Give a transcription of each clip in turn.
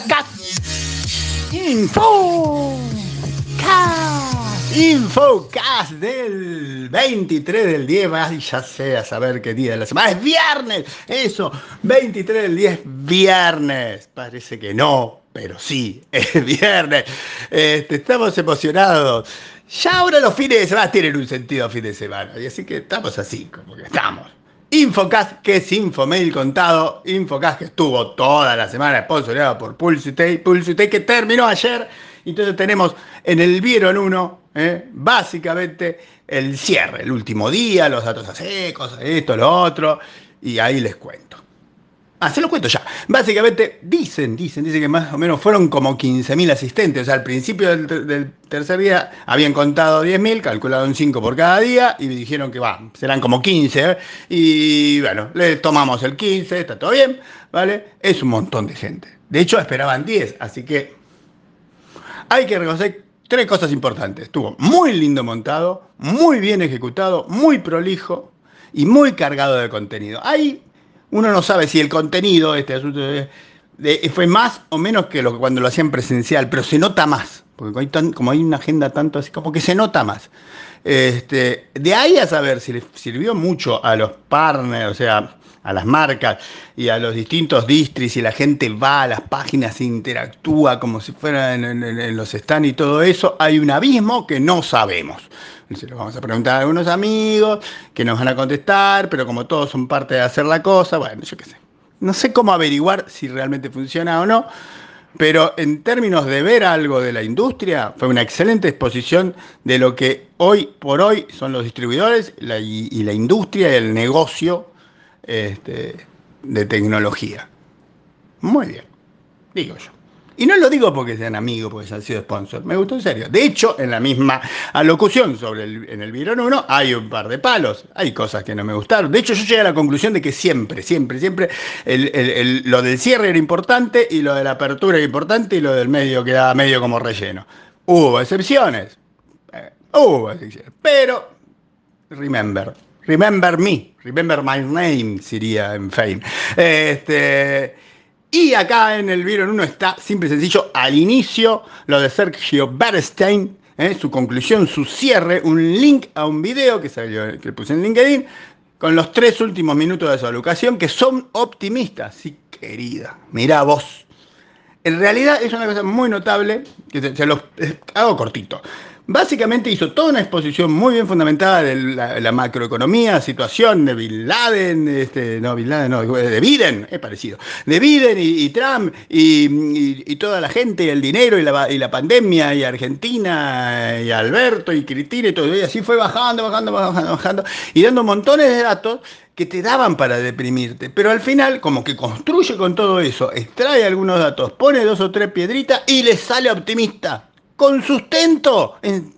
Cat. Infocast. Infocast del 23 del 10. Ay, ya sé a saber qué día de la semana. Es viernes. Eso. 23 del 10. Viernes. Parece que no, pero sí. Es viernes. Este, estamos emocionados. Ya ahora los fines de semana tienen un sentido fin de semana. Y así que estamos así, como que estamos. Infocast, que es Infomail contado. Infocast que estuvo toda la semana sponsoreado por Pulsitay. Pulsitay que terminó ayer. Entonces tenemos en el Vieron 1, ¿eh? básicamente el cierre, el último día, los datos a secos, esto, lo otro. Y ahí les cuento. Ah, se lo cuento ya. Básicamente dicen, dicen, dicen que más o menos fueron como 15.000 asistentes. O sea, al principio del, tercer día habían contado 10.000, calcularon 5 por cada día y dijeron que va, serán como 15. ¿eh? Y bueno, le tomamos el 15, está todo bien, ¿vale? Es un montón de gente. De hecho, esperaban 10, así que hay que reconocer tres cosas importantes. Estuvo muy lindo montado, muy bien ejecutado, muy prolijo y muy cargado de contenido. Hay uno no sabe si el contenido, este asunto, de, fue más o menos que lo que cuando lo hacían presencial, pero se nota más, porque como hay una agenda tanto así, como que se nota más. Este, de ahí a saber si le sirvió mucho a los partners, o sea, a las marcas y a los distintos distris y la gente va a las páginas e interactúa como si fueran en, los stands y todo eso, hay un abismo que no sabemos. Se lo vamos a preguntar a algunos amigos que nos van a contestar, pero como todos son parte de hacer la cosa, bueno, yo qué sé. No sé cómo averiguar si realmente funciona o no, pero en términos de ver algo de la industria, fue una excelente exposición de lo que hoy por hoy son los distribuidores y, la industria y el negocio este, de tecnología. Muy bien, digo yo. Y no lo digo porque sean amigos, porque se han sido sponsors. Me gustó en serio. De hecho, en la misma alocución sobre el, en el Virón 1 hay un par de palos. Hay cosas que no me gustaron. De hecho, yo llegué a la conclusión de que siempre, siempre, siempre el, el, lo del cierre era importante y lo de la apertura era importante y lo del medio quedaba medio como relleno. Hubo excepciones. Eh, hubo excepciones. Pero, remember. Remember me. Remember my name, sería en Fame. Este. Y acá en el Viron 1 está, simple y sencillo, al inicio, lo de Sergio Bernstein, ¿eh? su conclusión, su cierre, un link a un video que, salió, que puse en LinkedIn, con los tres últimos minutos de su educación, que son optimistas. Sí, querida, mirá vos. En realidad es una cosa muy notable, que se, se los hago cortito. Básicamente hizo toda una exposición muy bien fundamentada de la, la macroeconomía, situación de Bin Laden, este, no, Bin Laden, no, de Biden, es parecido, de Biden y, y Trump y, y, y, toda la gente, el dinero y la, y la, pandemia y Argentina y Alberto y Cristina y todo, y así fue bajando, bajando, bajando, bajando y dando montones de datos que te daban para deprimirte, pero al final como que construye con todo eso, extrae algunos datos, pone dos o tres piedritas y le sale optimista con sustento. En,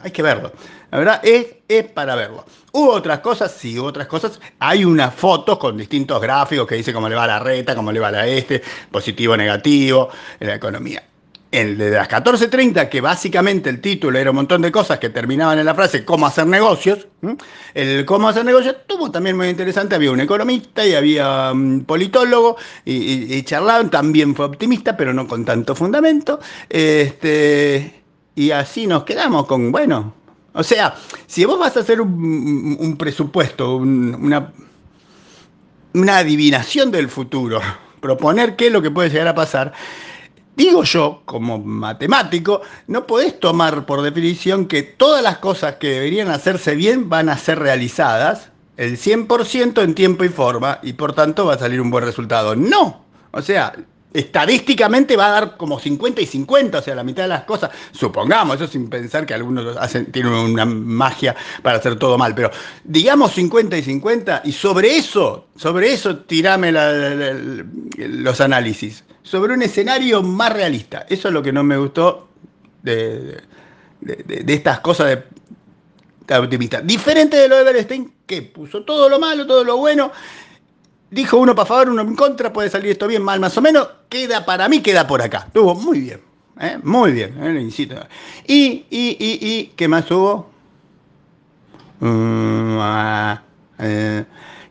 hay que verlo. La verdad es, es para verlo. Hubo otras cosas, sí, hubo otras cosas. Hay unas fotos con distintos gráficos que dice cómo le va la reta, cómo le va a la este, positivo, negativo, en la economía. El de las 14.30, que básicamente el título era un montón de cosas que terminaban en la frase cómo hacer negocios, el cómo hacer negocios tuvo también muy interesante, había un economista y había un politólogo y, y, charlaban, también fue optimista, pero no con tanto fundamento, este, y así nos quedamos con, bueno, o sea, si vos vas a hacer un, presupuesto, un, una, una adivinación del futuro, proponer qué es lo que puede llegar a pasar, Digo yo, como matemático, no podés tomar por definición que todas las cosas que deberían hacerse bien van a ser realizadas el 100% en tiempo y forma y por tanto va a salir un buen resultado. No. O sea, estadísticamente va a dar como 50 y 50, o sea, la mitad de las cosas, supongamos, eso sin pensar que algunos tienen una magia para hacer todo mal, pero digamos 50 y 50 y sobre eso, sobre eso tirame la, los análisis, sobre un escenario más realista. Eso es lo que no me gustó de estas cosas de, optimista. Diferente de lo de Bernstein, que puso todo lo malo, todo lo bueno, Dijo uno para favor, uno en contra, puede salir esto bien, mal, más o menos. Queda para mí, queda por acá. Estuvo muy bien, ¿eh? muy bien, ¿eh? Y, y, y, y, ¿qué más hubo? Mm, ah, eh,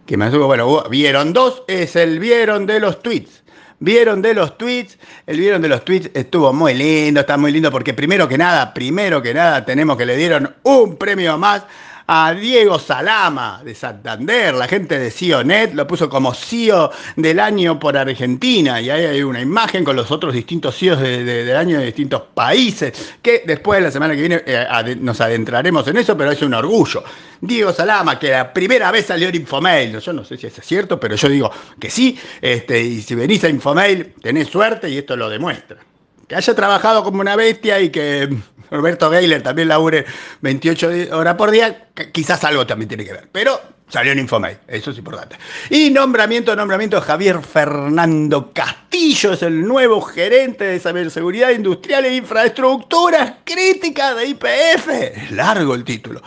que me bueno, vieron dos, es el vieron de los tweets. Vieron de los tweets, el vieron de los tweets estuvo muy lindo, está muy lindo porque primero que nada, primero que nada tenemos que le dieron un premio más a Diego Salama de Santander, la gente de CIONET lo puso como CEO del año por Argentina y ahí hay una imagen con los otros distintos CIOs del año de distintos países, que después la semana que viene eh, nos adentraremos en eso, pero es un orgullo. Diego Salama, que la primera vez salió en Infomail, yo no sé si es cierto, pero yo digo que sí, este, y si venís a Infomail tenés suerte y esto lo demuestra. Que haya trabajado como una bestia y que Roberto Geiler también labure 28 horas por día, quizás algo también tiene que ver. Pero salió en Infomail, eso es importante. Y nombramiento, nombramiento, Javier Fernando Castillo es el nuevo gerente de ciberseguridad industrial e infraestructuras críticas de IPF. Es largo el título.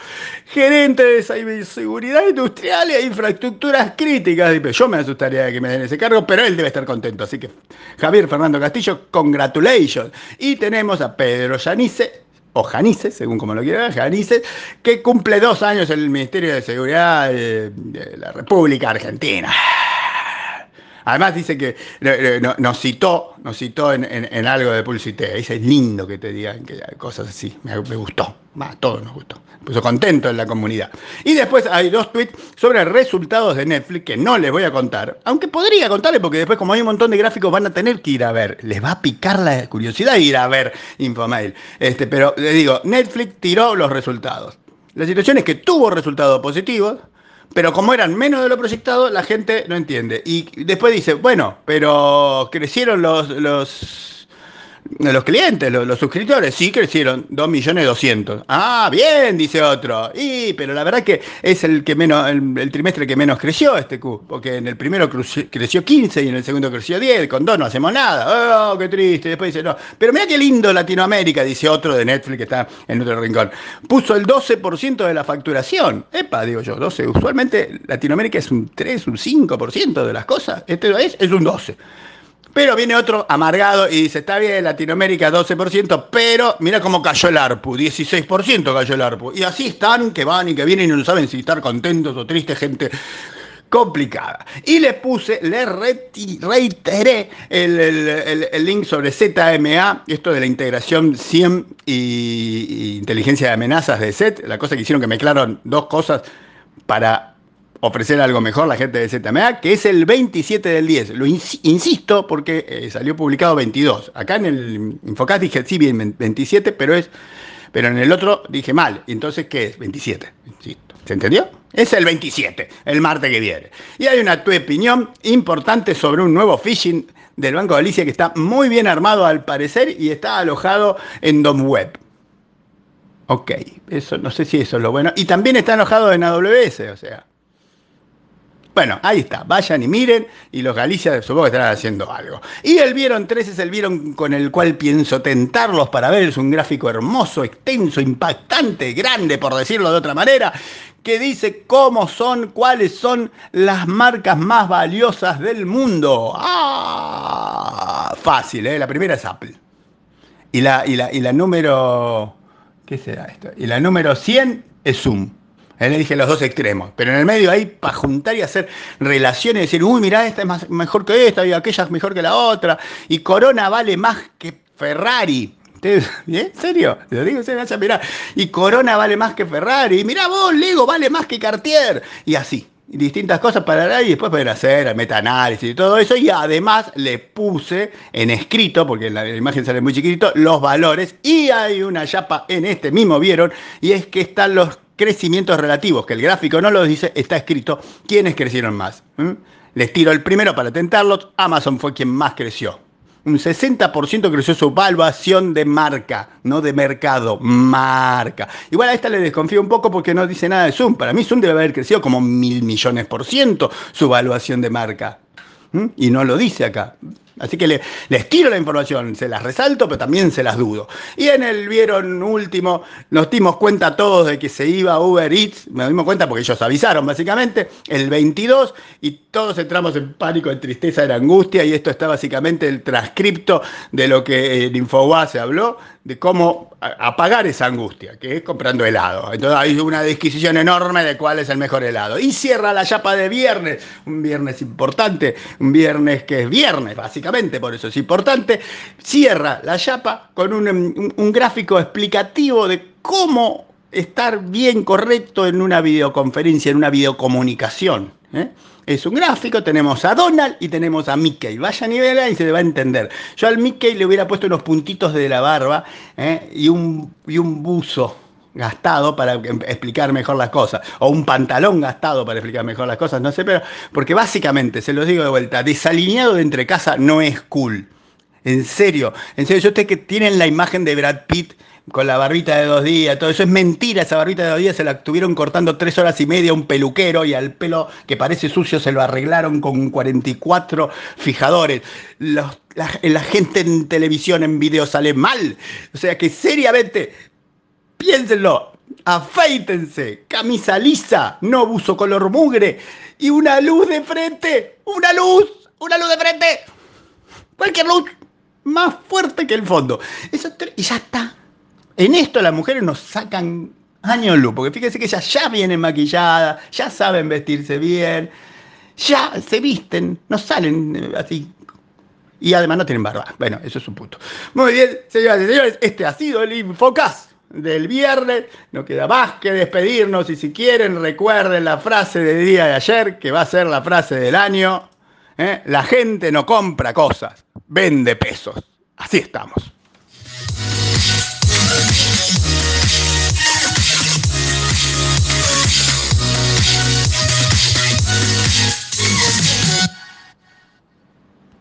Gerente de ciberseguridad industrial e infraestructuras críticas de. Yo me asustaría de que me den ese cargo, pero él debe estar contento. Así que Javier Fernando Castillo, congratulations. Y tenemos a Pedro Yanice, o Janice, según como lo quiera ver, Janice, que cumple dos años en el Ministerio de Seguridad de, la República Argentina. Además dice que nos citó, nos citó en, algo de Pulsité. Dice, es lindo que te digan que cosas así. Me, gustó. a todos nos gustó. Puso contento en la comunidad. Y después hay dos tweets sobre resultados de Netflix que no les voy a contar. Aunque podría contarles porque después como hay un montón de gráficos van a tener que ir a ver. Les va a picar la curiosidad ir a ver Infomail. Este, pero les digo, Netflix tiró los resultados. La situación es que tuvo resultados positivos pero como eran menos de lo proyectado, la gente no entiende. Y después dice, bueno, pero crecieron los, los los clientes, los, suscriptores, sí crecieron 2 millones 200. Ah, bien, dice otro. Y, pero la verdad que es el que menos, el, trimestre que menos creció este Q, porque en el primero creció 15 y en el segundo creció 10, con dos no hacemos nada. Oh, qué triste. Después dice, no. Pero mira qué lindo Latinoamérica, dice otro de Netflix que está en otro rincón. Puso el 12% de la facturación. Epa, digo yo, 12. Usualmente Latinoamérica es un 3, un 5% de las cosas. Este es, es un 12. Pero viene otro amargado y dice, está bien, Latinoamérica 12%, pero mira cómo cayó el ARPU, 16% cayó el ARPU. Y así están, que van y que vienen y no saben si estar contentos o tristes, gente complicada. Y le puse, le reiteré el, link sobre ZMA, esto de la integración 100 y, inteligencia de amenazas de SET, la cosa que hicieron que mezclaron dos cosas para ofrecer algo mejor la gente de ZMA, que es el 27 del 10. Lo insisto porque eh, salió publicado 22. Acá en el Infocast dije, sí, bien, 27, pero es pero en el otro dije mal. Entonces, ¿qué es? 27. Insisto. ¿Se entendió? Es el 27, el martes que viene. Y hay una tu opinión importante sobre un nuevo phishing del Banco de Galicia que está muy bien armado al parecer y está alojado en DomWeb. Ok, eso no sé si eso es lo bueno. Y también está alojado en AWS, o sea. Bueno, ahí está, vayan y miren, y los Galicia supongo que estarán haciendo algo. Y el Vieron 3 es el Vieron con el cual pienso tentarlos para ver, es un gráfico hermoso, extenso, impactante, grande, por decirlo de otra manera, que dice cómo son, cuáles son las marcas más valiosas del mundo. Ah, fácil, ¿eh? La primera es Apple. Y la, y la, y la número... ¿Qué será esto? Y la número 100 es Zoom. Él le dije los dos extremos, pero en el medio ahí para juntar y hacer relaciones decir, uy, mirá, esta es mejor que esta y aquella es mejor que la otra. Y Corona vale más que Ferrari. ¿En serio? Te lo digo, se me. Y Corona vale más que Ferrari. Y mirá vos, Lego vale más que Cartier. Y así. distintas cosas para y después poder hacer metaanálisis y todo eso. Y además le puse en escrito, porque la imagen sale muy chiquitito, los valores. Y hay una chapa en este mismo, vieron, y es que están los crecimientos relativos, que el gráfico no lo dice, está escrito quiénes crecieron más. Les tiro el primero para tentarlos, Amazon fue quien más creció. Un 60% creció su valuación de marca, no de mercado, marca. Igual a esta le desconfío un poco porque no dice nada de Zoom. Para mí Zoom debe haber crecido como mil millones por ciento su valuación de marca. Y no lo dice acá. Así que les tiro la información, se las resalto, pero también se las dudo. Y en el vieron último, nos dimos cuenta todos de que se iba Uber Eats, nos dimos cuenta porque ellos avisaron básicamente, el 22, y todos entramos en pánico, en tristeza, en angustia, y esto está básicamente el transcripto de lo que en Infobae se habló, de cómo apagar esa angustia, que es comprando helado. Entonces hay una disquisición enorme de cuál es el mejor helado. Y cierra la chapa de viernes, un viernes importante, un viernes que es viernes, básicamente, por eso es importante. Cierra la chapa con un, un gráfico explicativo de cómo estar bien correcto en una videoconferencia, en una videocomunicación. ¿eh? Es un gráfico, tenemos a Donald y tenemos a Mickey. Vaya nivel y se le va a entender. Yo al Mickey le hubiera puesto unos puntitos de la barba ¿eh? y, un, y un buzo gastado para explicar mejor las cosas, o un pantalón gastado para explicar mejor las cosas, no sé, pero porque básicamente, se los digo de vuelta, desalineado de entre casa no es cool. En serio, en serio, yo sé que tienen la imagen de Brad Pitt con la barbita de dos días, todo eso es mentira, esa barbita de dos días se la estuvieron cortando tres horas y media un peluquero y al pelo que parece sucio se lo arreglaron con 44 fijadores. la, la gente en televisión, en video sale mal. O sea que seriamente, piénsenlo, afeítense, camisa lisa, no buzo color mugre y una luz de frente, una luz, una luz de frente, cualquier luz más fuerte que el fondo. Eso, y ya está. En esto las mujeres nos sacan años luz, porque fíjense que ellas ya vienen maquilladas, ya saben vestirse bien, ya se visten, no salen eh, así. Y además no tienen barba. Bueno, eso es un punto. Muy bien, señoras y señores, este ha sido el Infocast del viernes. No queda más que despedirnos y si quieren recuerden la frase del día de ayer, que va a ser la frase del año. ¿eh? La gente no compra cosas, vende pesos. Así estamos.